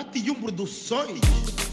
Batium Produções.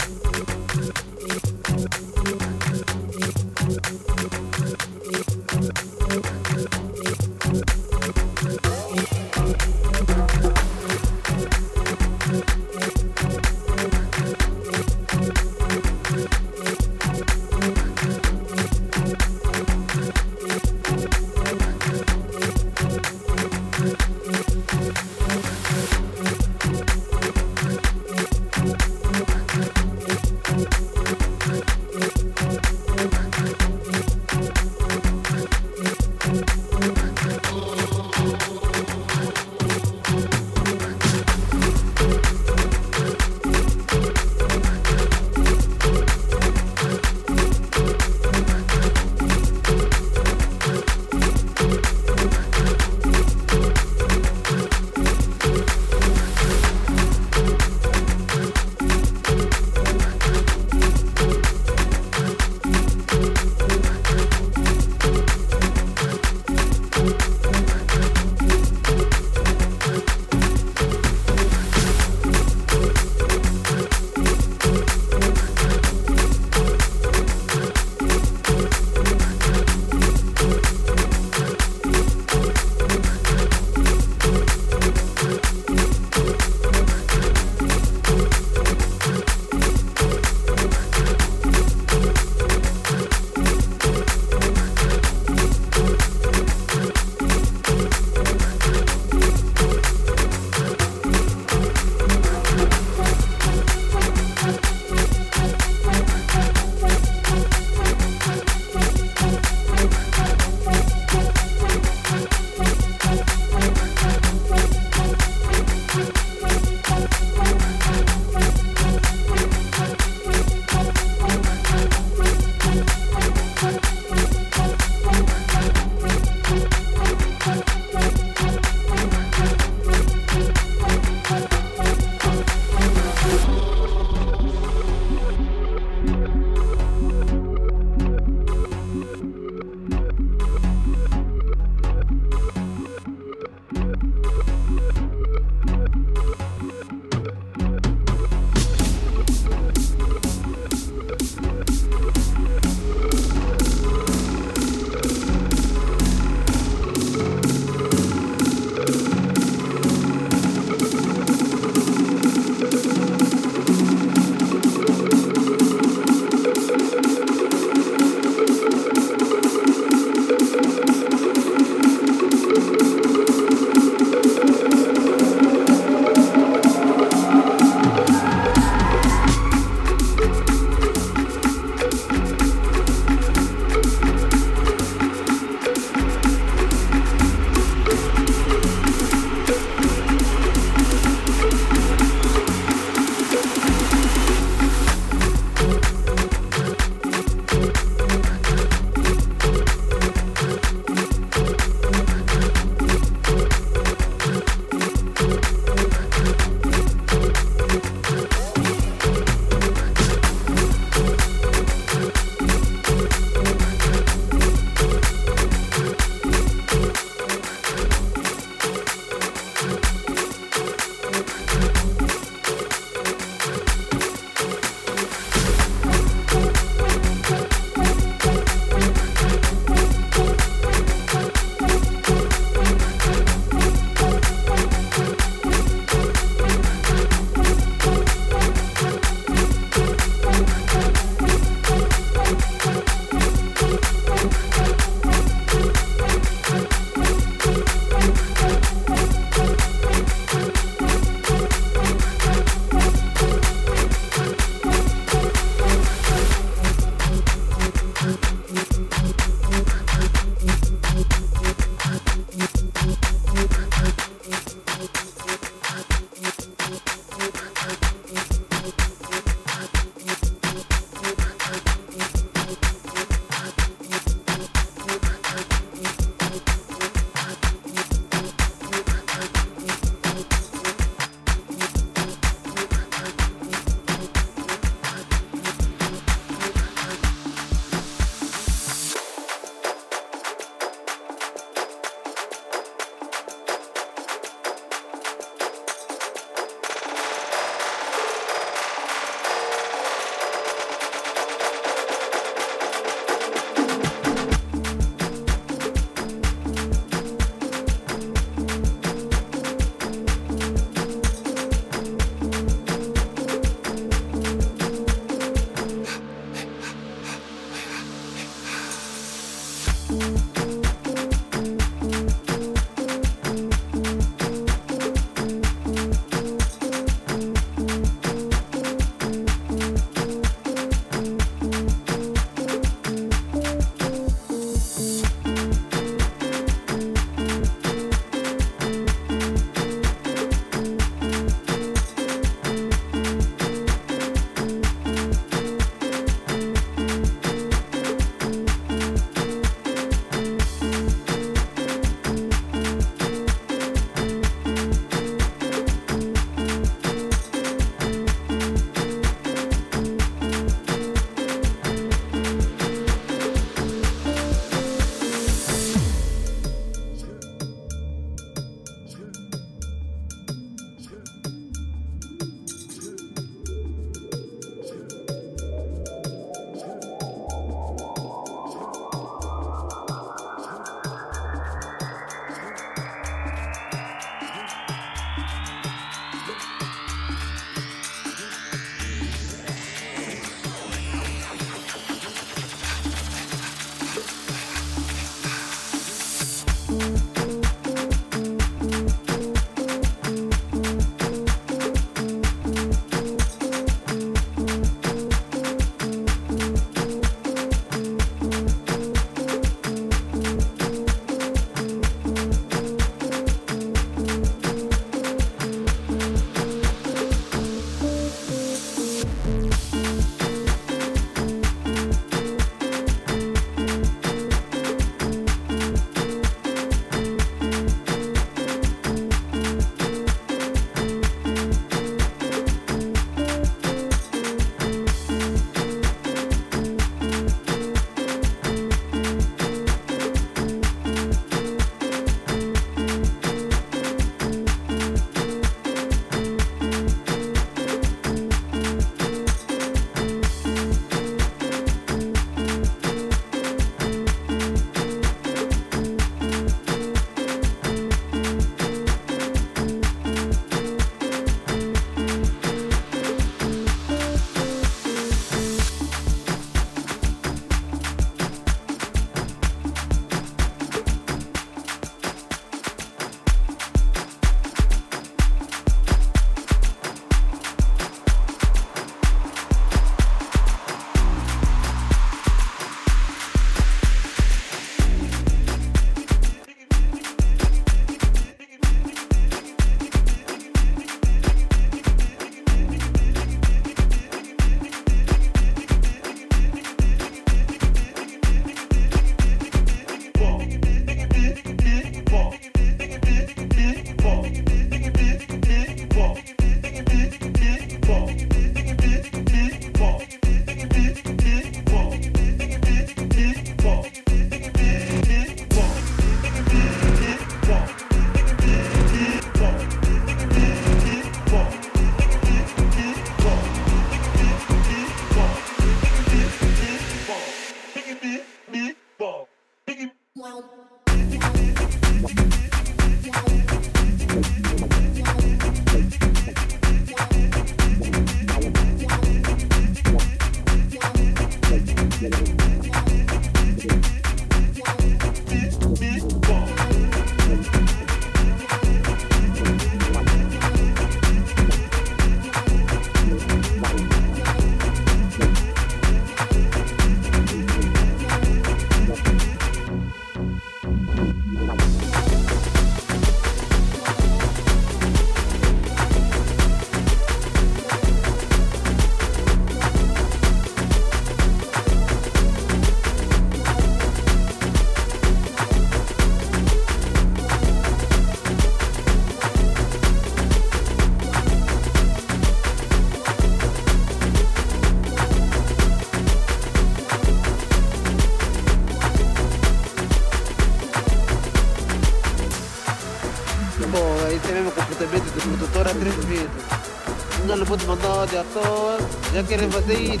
يا طول ذكر فضيل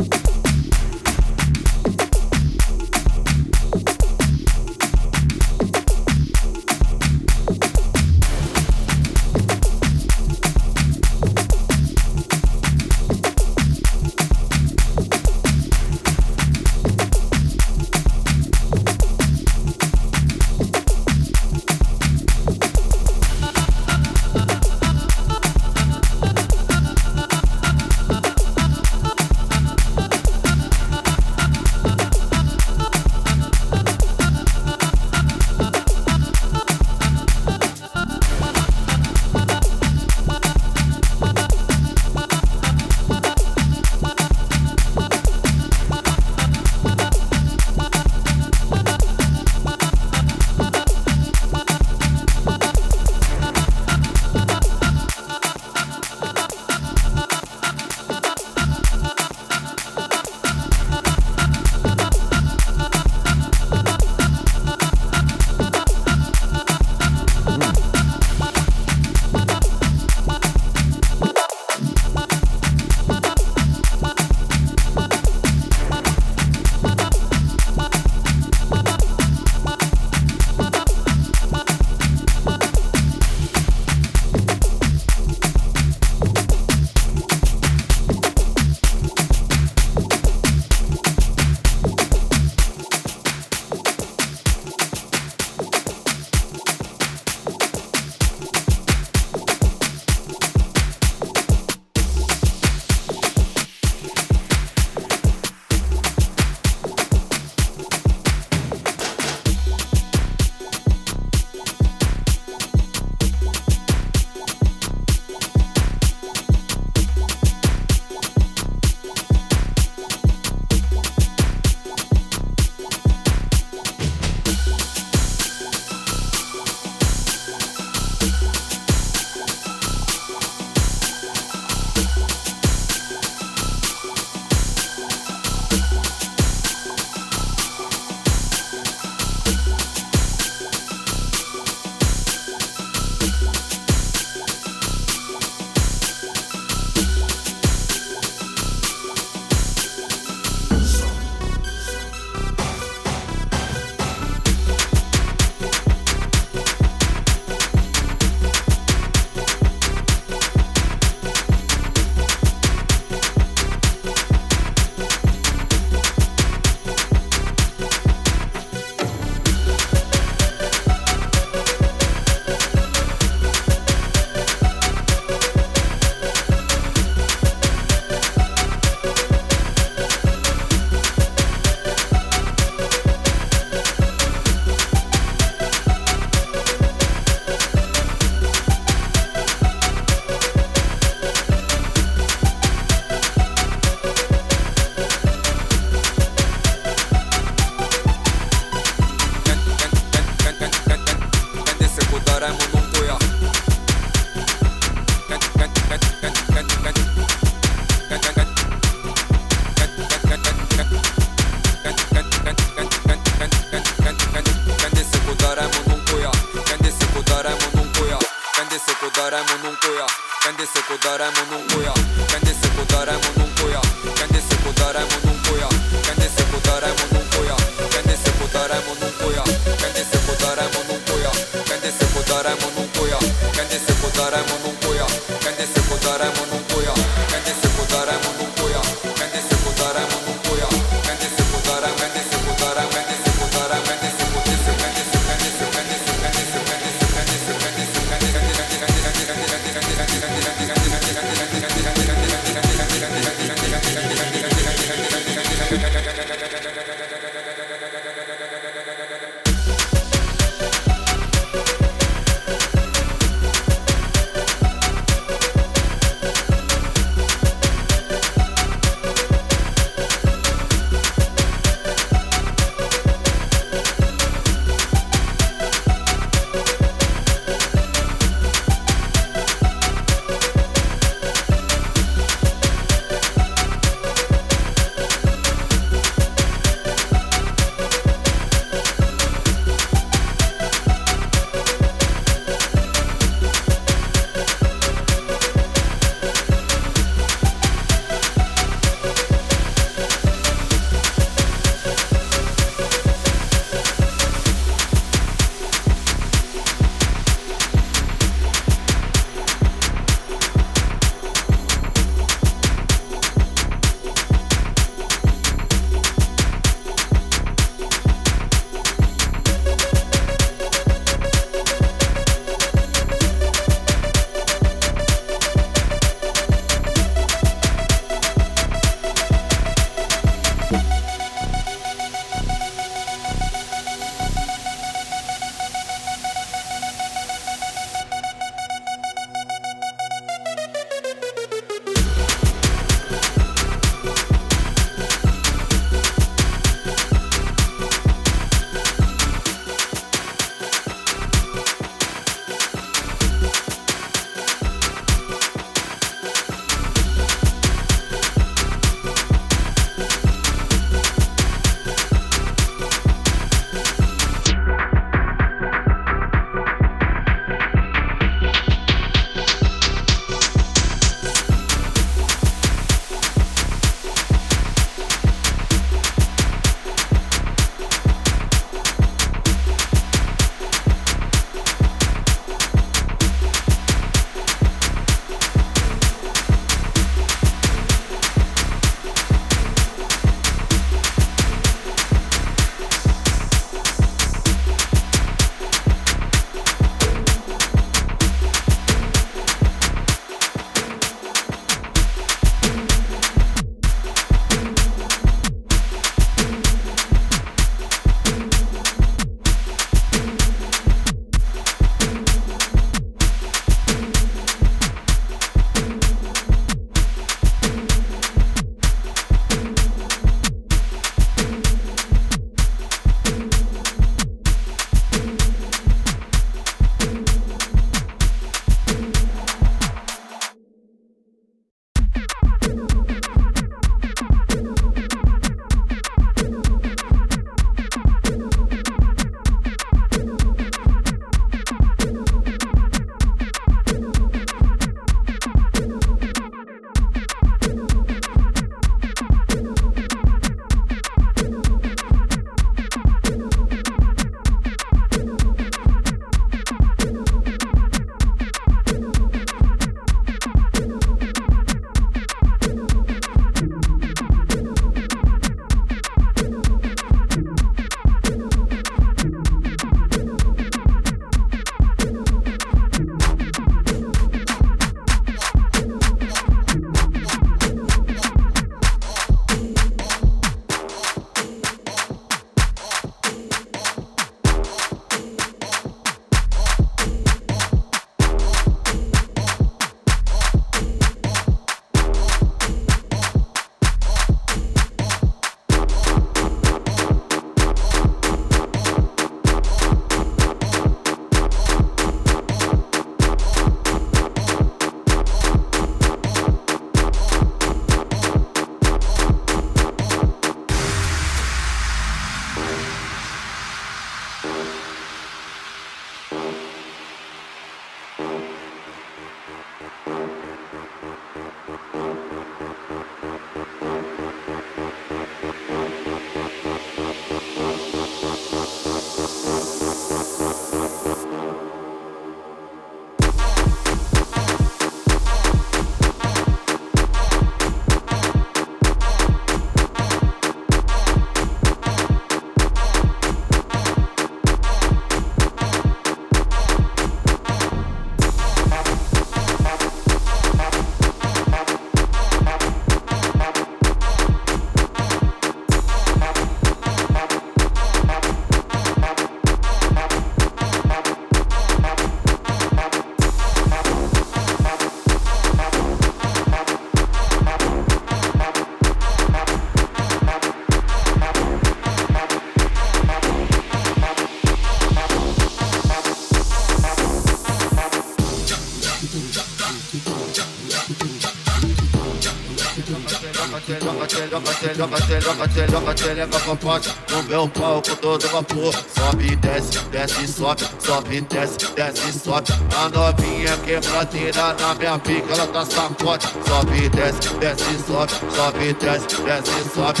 tchereca, joga tchereca, joga tchereca com pote no meu pau todo vapor. Sobe desce, desce sobe, sobe desce, desce sobe. A novinha quebradeira na minha pica, ela tá sacote. Sobe desce, desce sobe, sobe desce, desce sobe.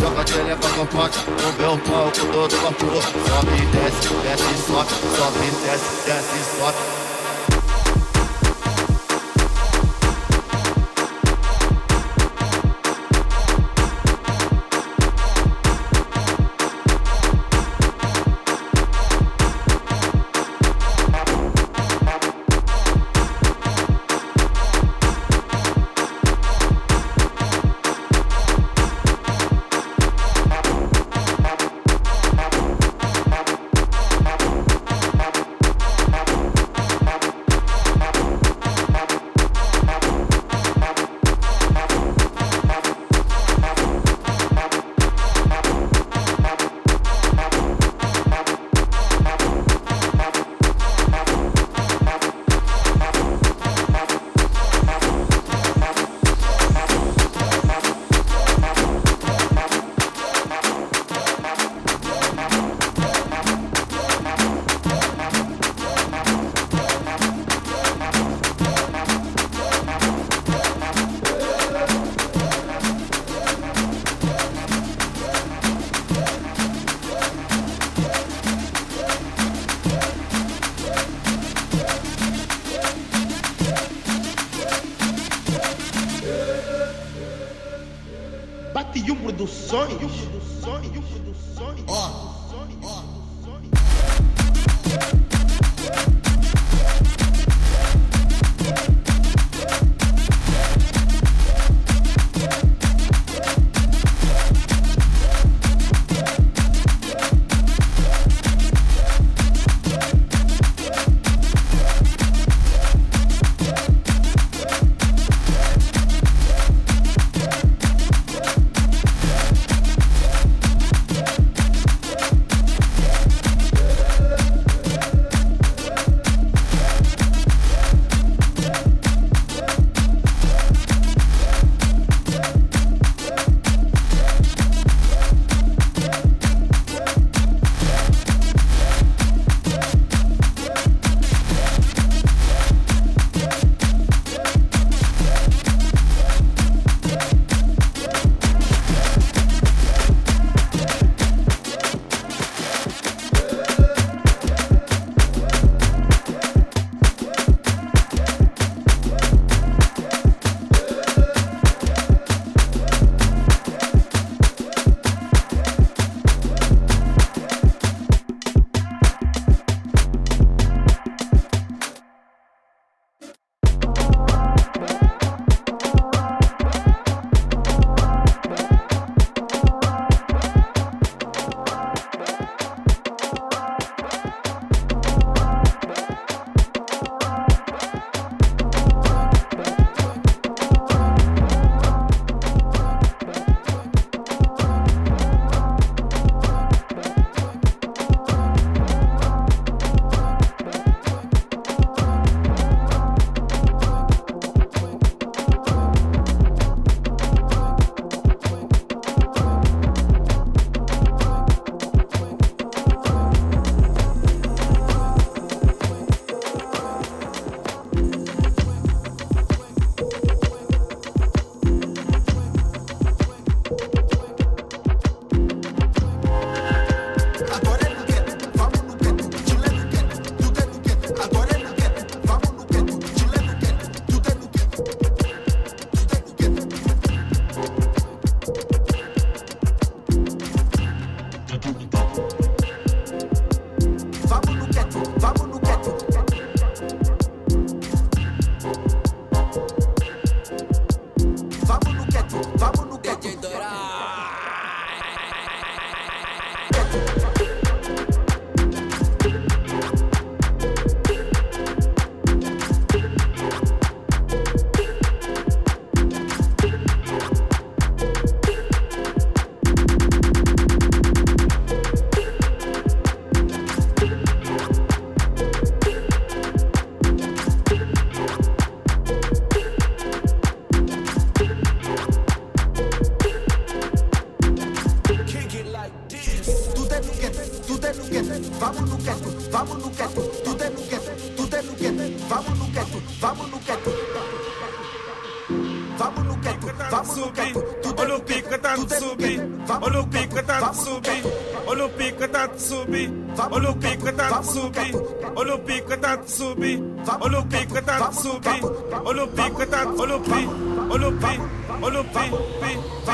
Joga tchereca com pote no meu pau todo vapor. Sobe desce, desce sobe, sobe desce, desce sobe. Sopi, Olopi, Katan, Olopi, Olopi, Olopi, Olopi.